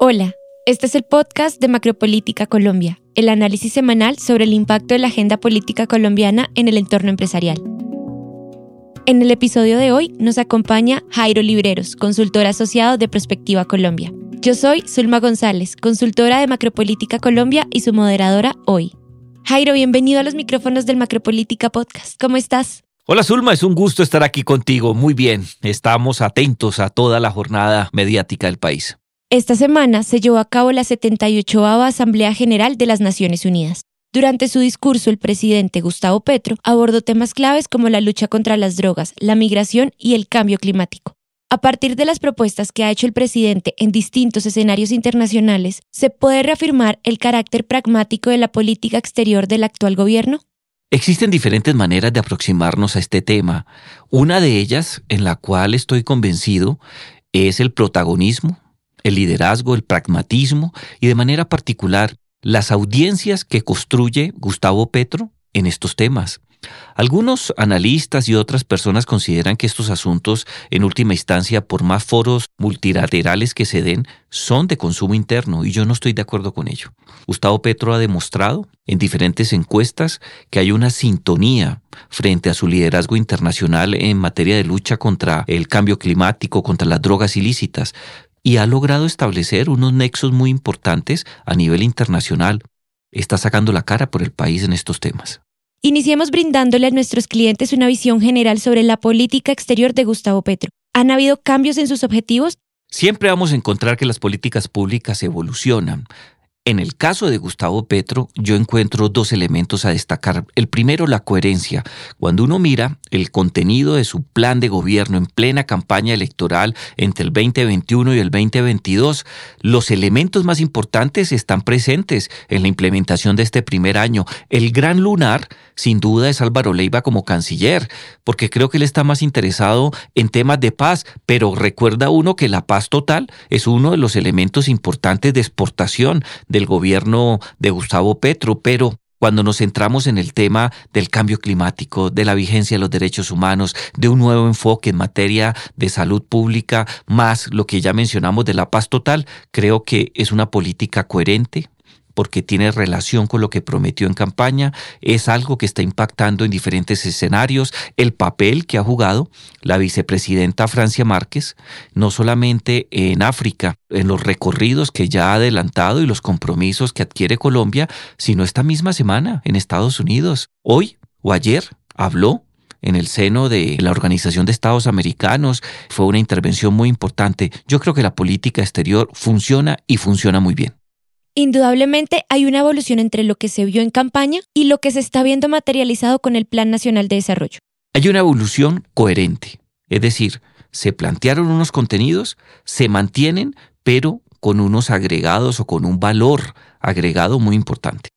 Hola, este es el podcast de Macropolítica Colombia, el análisis semanal sobre el impacto de la agenda política colombiana en el entorno empresarial. En el episodio de hoy nos acompaña Jairo Libreros, consultor asociado de Prospectiva Colombia. Yo soy Zulma González, consultora de Macropolítica Colombia y su moderadora hoy. Jairo, bienvenido a los micrófonos del Macropolítica Podcast. ¿Cómo estás? Hola Zulma, es un gusto estar aquí contigo. Muy bien, estamos atentos a toda la jornada mediática del país. Esta semana se llevó a cabo la 78 Asamblea General de las Naciones Unidas. Durante su discurso, el presidente Gustavo Petro abordó temas claves como la lucha contra las drogas, la migración y el cambio climático. A partir de las propuestas que ha hecho el presidente en distintos escenarios internacionales, ¿se puede reafirmar el carácter pragmático de la política exterior del actual gobierno? Existen diferentes maneras de aproximarnos a este tema. Una de ellas, en la cual estoy convencido, es el protagonismo, el liderazgo, el pragmatismo y de manera particular las audiencias que construye Gustavo Petro en estos temas. Algunos analistas y otras personas consideran que estos asuntos, en última instancia, por más foros multilaterales que se den, son de consumo interno y yo no estoy de acuerdo con ello. Gustavo Petro ha demostrado en diferentes encuestas que hay una sintonía frente a su liderazgo internacional en materia de lucha contra el cambio climático, contra las drogas ilícitas y ha logrado establecer unos nexos muy importantes a nivel internacional. Está sacando la cara por el país en estos temas. Iniciemos brindándole a nuestros clientes una visión general sobre la política exterior de Gustavo Petro. ¿Han habido cambios en sus objetivos? Siempre vamos a encontrar que las políticas públicas evolucionan. En el caso de Gustavo Petro, yo encuentro dos elementos a destacar. El primero, la coherencia. Cuando uno mira el contenido de su plan de gobierno en plena campaña electoral entre el 2021 y el 2022, los elementos más importantes están presentes en la implementación de este primer año. El gran lunar, sin duda, es Álvaro Leiva como canciller, porque creo que él está más interesado en temas de paz, pero recuerda uno que la paz total es uno de los elementos importantes de exportación del gobierno de Gustavo Petro, pero cuando nos centramos en el tema del cambio climático, de la vigencia de los derechos humanos, de un nuevo enfoque en materia de salud pública, más lo que ya mencionamos de la paz total, creo que es una política coherente, porque tiene relación con lo que prometió en campaña, es algo que está impactando en diferentes escenarios, el papel que ha jugado la vicepresidenta Francia Márquez, no solamente en África, en los recorridos que ya ha adelantado y los compromisos que adquiere Colombia, sino esta misma semana en Estados Unidos. Hoy o ayer habló en el seno de la Organización de Estados Americanos. Fue una intervención muy importante. Yo creo que la política exterior funciona y funciona muy bien. Indudablemente hay una evolución entre lo que se vio en campaña y lo que se está viendo materializado con el Plan Nacional de Desarrollo. Hay una evolución coherente, es decir, se plantearon unos contenidos, se mantienen, pero con unos agregados o con un valor agregado muy importante.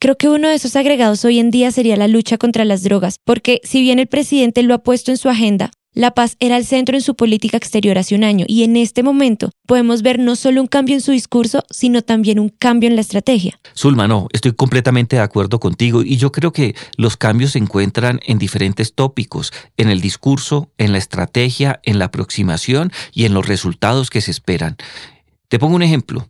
Creo que uno de esos agregados hoy en día sería la lucha contra las drogas, porque si bien el presidente lo ha puesto en su agenda, la paz era el centro en su política exterior hace un año y en este momento podemos ver no solo un cambio en su discurso, sino también un cambio en la estrategia. Zulma, no, estoy completamente de acuerdo contigo y yo creo que los cambios se encuentran en diferentes tópicos, en el discurso, en la estrategia, en la aproximación y en los resultados que se esperan. Te pongo un ejemplo.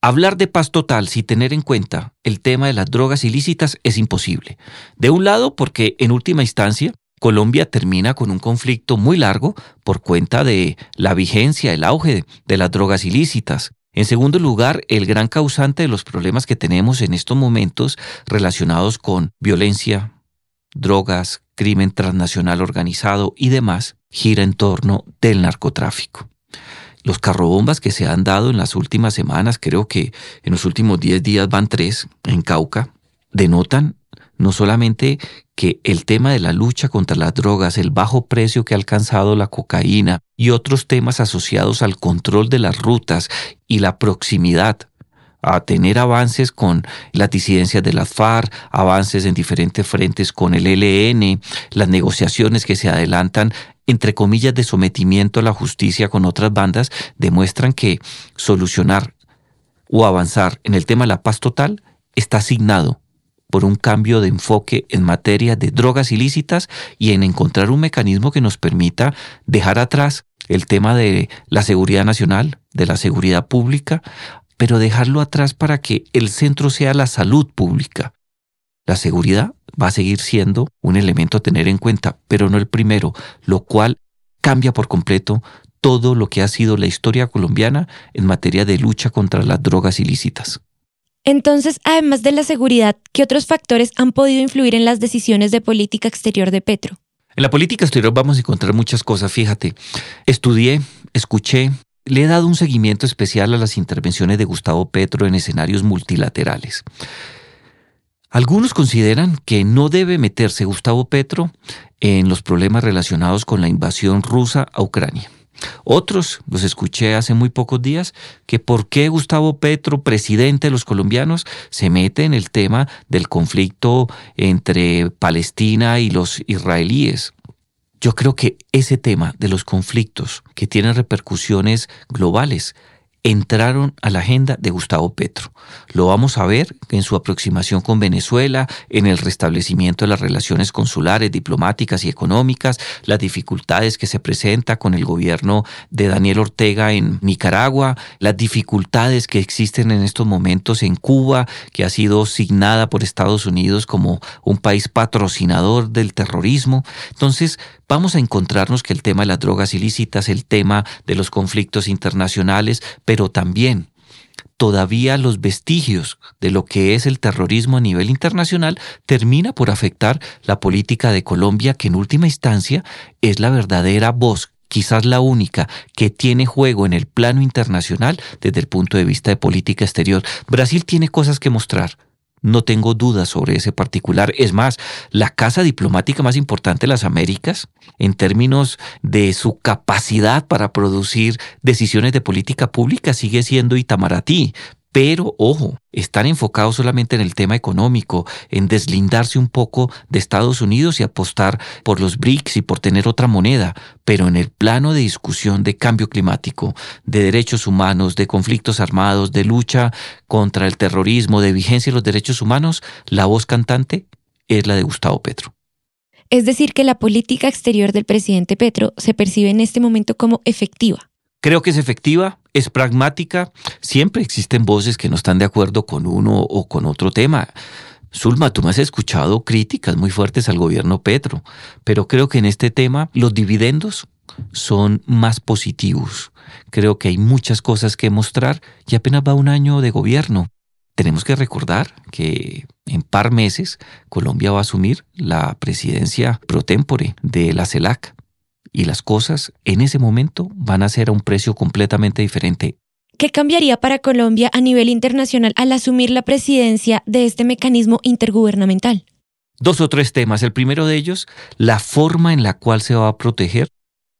Hablar de paz total sin tener en cuenta el tema de las drogas ilícitas es imposible. De un lado, porque en última instancia Colombia termina con un conflicto muy largo por cuenta de la vigencia, el auge de las drogas ilícitas. En segundo lugar, el gran causante de los problemas que tenemos en estos momentos relacionados con violencia, drogas, crimen transnacional organizado y demás, gira en torno del narcotráfico. Los carrobombas que se han dado en las últimas semanas, creo que en los últimos 10 días van tres en Cauca, denotan no solamente que el tema de la lucha contra las drogas, el bajo precio que ha alcanzado la cocaína y otros temas asociados al control de las rutas y la proximidad a tener avances con las disidencias de las FARC, avances en diferentes frentes con el ELN, las negociaciones que se adelantan entre comillas de sometimiento a la justicia con otras bandas, demuestran que solucionar o avanzar en el tema de la paz total está asignado por un cambio de enfoque en materia de drogas ilícitas y en encontrar un mecanismo que nos permita dejar atrás el tema de la seguridad nacional, de la seguridad pública, pero dejarlo atrás para que el centro sea la salud pública. La seguridad va a seguir siendo un elemento a tener en cuenta, pero no el primero, lo cual cambia por completo todo lo que ha sido la historia colombiana en materia de lucha contra las drogas ilícitas. Entonces, además de la seguridad, ¿qué otros factores han podido influir en las decisiones de política exterior de Petro? En la política exterior vamos a encontrar muchas cosas, fíjate. Estudié, escuché, le he dado un seguimiento especial a las intervenciones de Gustavo Petro en escenarios multilaterales. Algunos consideran que no debe meterse Gustavo Petro en los problemas relacionados con la invasión rusa a Ucrania. Otros, los escuché hace muy pocos días, que por qué Gustavo Petro, presidente de los colombianos, se mete en el tema del conflicto entre Palestina y los israelíes. Yo creo que ese tema de los conflictos que tienen repercusiones globales entraron a la agenda de Gustavo Petro. Lo vamos a ver en su aproximación con Venezuela, en el restablecimiento de las relaciones consulares, diplomáticas y económicas, las dificultades que se presenta con el gobierno de Daniel Ortega en Nicaragua, las dificultades que existen en estos momentos en Cuba, que ha sido signada por Estados Unidos como un país patrocinador del terrorismo. Entonces, vamos a encontrarnos que el tema de las drogas ilícitas, el tema de los conflictos internacionales, también todavía los vestigios de lo que es el terrorismo a nivel internacional termina por afectar la política de Colombia, que en última instancia es la verdadera voz quizás la única que tiene juego en el plano internacional desde el punto de vista de política exterior. Brasil tiene cosas que mostrar, no tengo dudas sobre ese particular. Es más, la casa diplomática más importante de las Américas, en términos de su capacidad para producir decisiones de política pública, sigue siendo Itamaraty, pero ojo, están enfocados solamente en el tema económico, en deslindarse un poco de Estados Unidos y apostar por los BRICS y por tener otra moneda, pero en el plano de discusión de cambio climático, de derechos humanos, de conflictos armados, de lucha contra el terrorismo, de vigencia de los derechos humanos, la voz cantante es la de Gustavo Petro. Es decir, que la política exterior del presidente Petro se percibe en este momento como efectiva. Creo que es efectiva, es pragmática. Siempre existen voces que no están de acuerdo con uno o con otro tema. Zulma, tú me has escuchado críticas muy fuertes al gobierno Petro, pero creo que en este tema los dividendos son más positivos. Creo que hay muchas cosas que mostrar y apenas va un año de gobierno. Tenemos que recordar que en par meses Colombia va a asumir la presidencia pro tempore de la CELAC y las cosas en ese momento van a ser a un precio completamente diferente. ¿Qué cambiaría para Colombia a nivel internacional al asumir la presidencia de este mecanismo intergubernamental? Dos o tres temas. El primero de ellos, la forma en la cual se va a proteger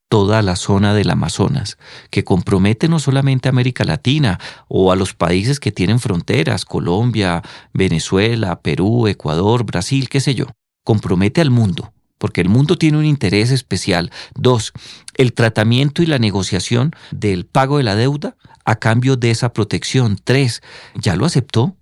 toda la zona del Amazonas, que compromete no solamente a América Latina o a los países que tienen fronteras, Colombia, Venezuela, Perú, Ecuador, Brasil, qué sé yo, compromete al mundo porque el mundo tiene un interés especial. Dos, el tratamiento y la negociación del pago de la deuda a cambio de esa protección. Tres, ya lo aceptó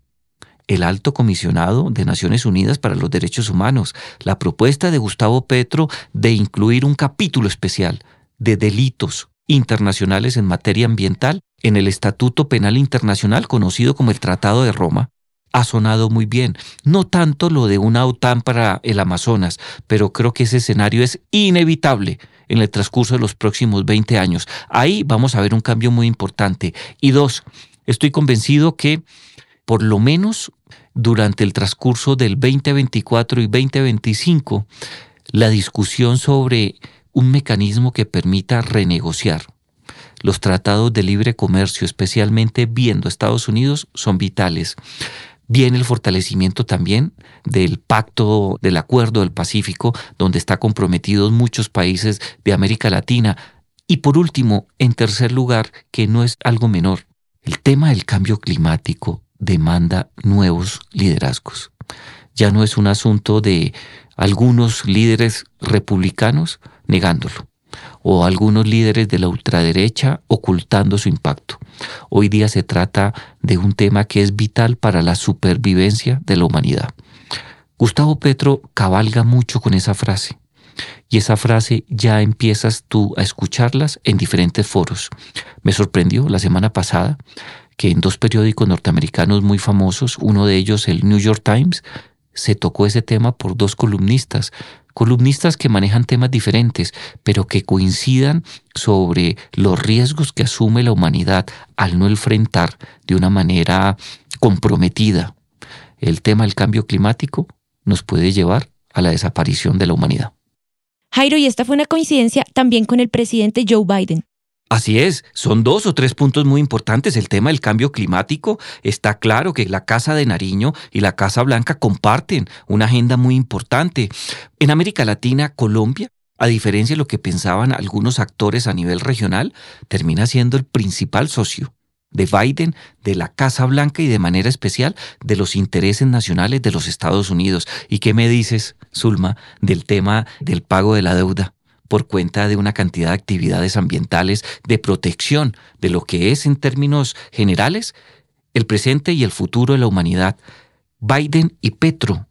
el alto comisionado de Naciones Unidas para los Derechos Humanos, la propuesta de Gustavo Petro de incluir un capítulo especial de delitos internacionales en materia ambiental en el Estatuto Penal Internacional conocido como el Tratado de Roma, ha sonado muy bien. No tanto lo de una OTAN para el Amazonas, pero creo que ese escenario es inevitable en el transcurso de los próximos 20 años. Ahí vamos a ver un cambio muy importante. Y dos, estoy convencido que por lo menos durante el transcurso del 2024 y 2025, la discusión sobre un mecanismo que permita renegociar los tratados de libre comercio, especialmente viendo Estados Unidos, son vitales viene el fortalecimiento también del pacto del acuerdo del Pacífico, donde están comprometidos muchos países de América Latina. Y por último, en tercer lugar, que no es algo menor, el tema del cambio climático demanda nuevos liderazgos. Ya no es un asunto de algunos líderes republicanos negándolo o algunos líderes de la ultraderecha ocultando su impacto. Hoy día se trata de un tema que es vital para la supervivencia de la humanidad. Gustavo Petro cabalga mucho con esa frase. y esa frase ya empiezas tú a escucharlas en diferentes foros. Me sorprendió la semana pasada que en dos periódicos norteamericanos muy famosos, uno de ellos el New York Times, se tocó ese tema por dos columnistas, columnistas que manejan temas diferentes, pero que coincidan sobre los riesgos que asume la humanidad al no enfrentar de una manera comprometida el tema del cambio climático nos puede llevar a la desaparición de la humanidad. Jairo, y esta fue una coincidencia también con el presidente Joe Biden. Así es, son dos o tres puntos muy importantes. El tema del cambio climático está claro que la Casa de Nariño y la Casa Blanca comparten una agenda muy importante. En América Latina, Colombia, a diferencia de lo que pensaban algunos actores a nivel regional, termina siendo el principal socio de Biden, de la Casa Blanca y de manera especial de los intereses nacionales de los Estados Unidos. ¿Y qué me dices, Zulma, del tema del pago de la deuda? Por cuenta de una cantidad de actividades ambientales de protección de lo que es en términos generales el presente y el futuro de la humanidad. Biden y Petro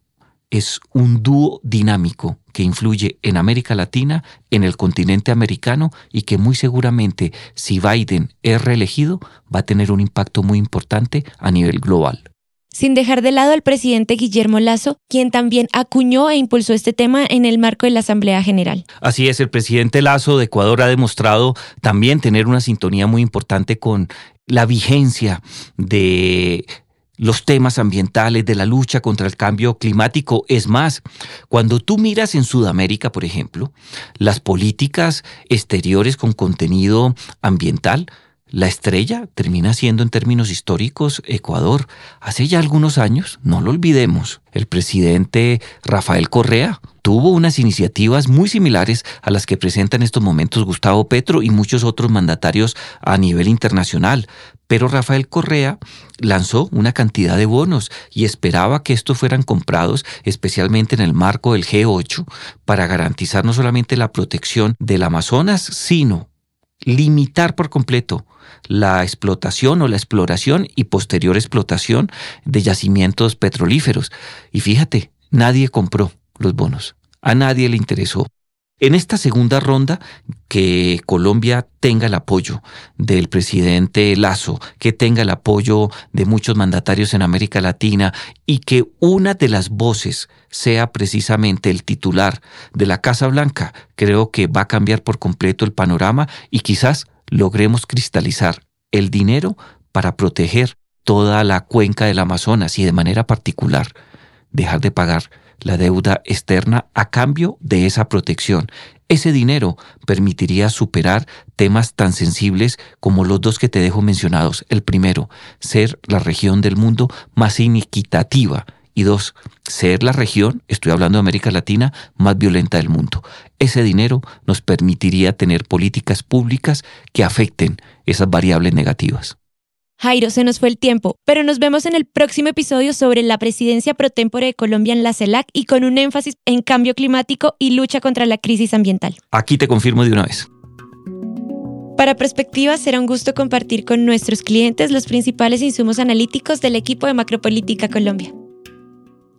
es un dúo dinámico que influye en América Latina, en el continente americano y que muy seguramente si Biden es reelegido va a tener un impacto muy importante a nivel global. Sin dejar de lado al presidente Guillermo Lazo, quien también acuñó e impulsó este tema en el marco de la Asamblea General. Así es, el presidente Lazo de Ecuador ha demostrado también tener una sintonía muy importante con la vigencia de los temas ambientales, de la lucha contra el cambio climático. Es más, cuando tú miras en Sudamérica, por ejemplo, las políticas exteriores con contenido ambiental, la estrella termina siendo en términos históricos Ecuador. Hace ya algunos años, no lo olvidemos, el presidente Rafael Correa tuvo unas iniciativas muy similares a las que presenta en estos momentos Gustavo Petro y muchos otros mandatarios a nivel internacional. Pero Rafael Correa lanzó una cantidad de bonos y esperaba que estos fueran comprados especialmente en el marco del G8 para garantizar no solamente la protección del Amazonas, sino limitar por completo la explotación o la exploración y posterior explotación de yacimientos petrolíferos. Y fíjate, nadie compró los bonos, a nadie le interesó. En esta segunda ronda, que Colombia tenga el apoyo del presidente Lazo, que tenga el apoyo de muchos mandatarios en América Latina y que una de las voces sea precisamente el titular de la Casa Blanca, creo que va a cambiar por completo el panorama y quizás logremos cristalizar el dinero para proteger toda la cuenca del Amazonas y de manera particular dejar de pagar la deuda externa a cambio de esa protección. Ese dinero permitiría superar temas tan sensibles como los dos que te dejo mencionados. El primero, ser la región del mundo más inequitativa y dos, ser la región, estoy hablando de América Latina, más violenta del mundo. Ese dinero nos permitiría tener políticas públicas que afecten esas variables negativas. Jairo, se nos fue el tiempo, pero nos vemos en el próximo episodio sobre la presidencia pro tempore de Colombia en la CELAC y con un énfasis en cambio climático y lucha contra la crisis ambiental. Aquí te confirmo de una vez. Para Perspectiva será un gusto compartir con nuestros clientes los principales insumos analíticos del equipo de Macropolítica Colombia.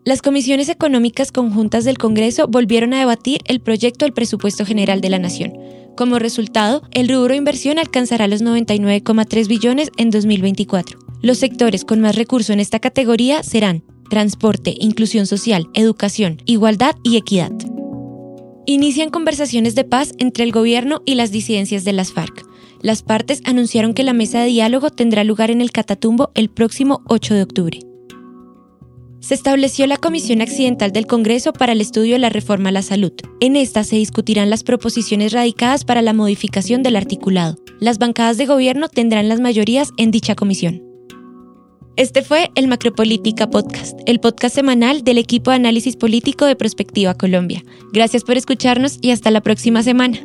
Las comisiones económicas conjuntas del Congreso volvieron a debatir el proyecto del presupuesto general de la Nación como resultado, el rubro inversión alcanzará los 99,3 billones en 2024. Los sectores con más recursos en esta categoría serán transporte, inclusión social, educación, igualdad y equidad. Inician conversaciones de paz entre el gobierno y las disidencias de las FARC. Las partes anunciaron que la mesa de diálogo tendrá lugar en el Catatumbo el próximo 8 de octubre se estableció la Comisión Accidental del Congreso para el estudio de la reforma a la salud. En esta se discutirán las proposiciones radicadas para la modificación del articulado. Las bancadas de gobierno tendrán las mayorías en dicha comisión. Este fue el Macropolítica Podcast, el podcast semanal del equipo de análisis político de Prospectiva Colombia. Gracias por escucharnos y hasta la próxima semana.